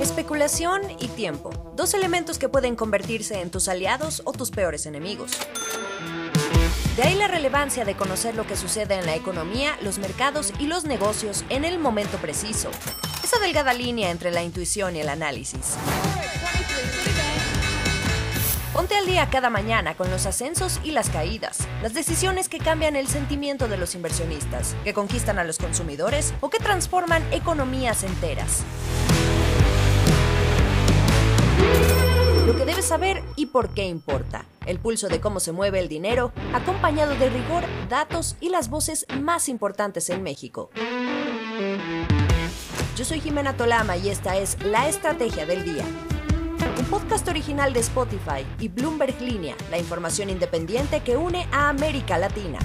Especulación y tiempo, dos elementos que pueden convertirse en tus aliados o tus peores enemigos. De ahí la relevancia de conocer lo que sucede en la economía, los mercados y los negocios en el momento preciso. Esa delgada línea entre la intuición y el análisis. Ponte al día cada mañana con los ascensos y las caídas, las decisiones que cambian el sentimiento de los inversionistas, que conquistan a los consumidores o que transforman economías enteras. Saber y por qué importa. El pulso de cómo se mueve el dinero, acompañado de rigor, datos y las voces más importantes en México. Yo soy Jimena Tolama y esta es La Estrategia del Día. Un podcast original de Spotify y Bloomberg Línea, la información independiente que une a América Latina.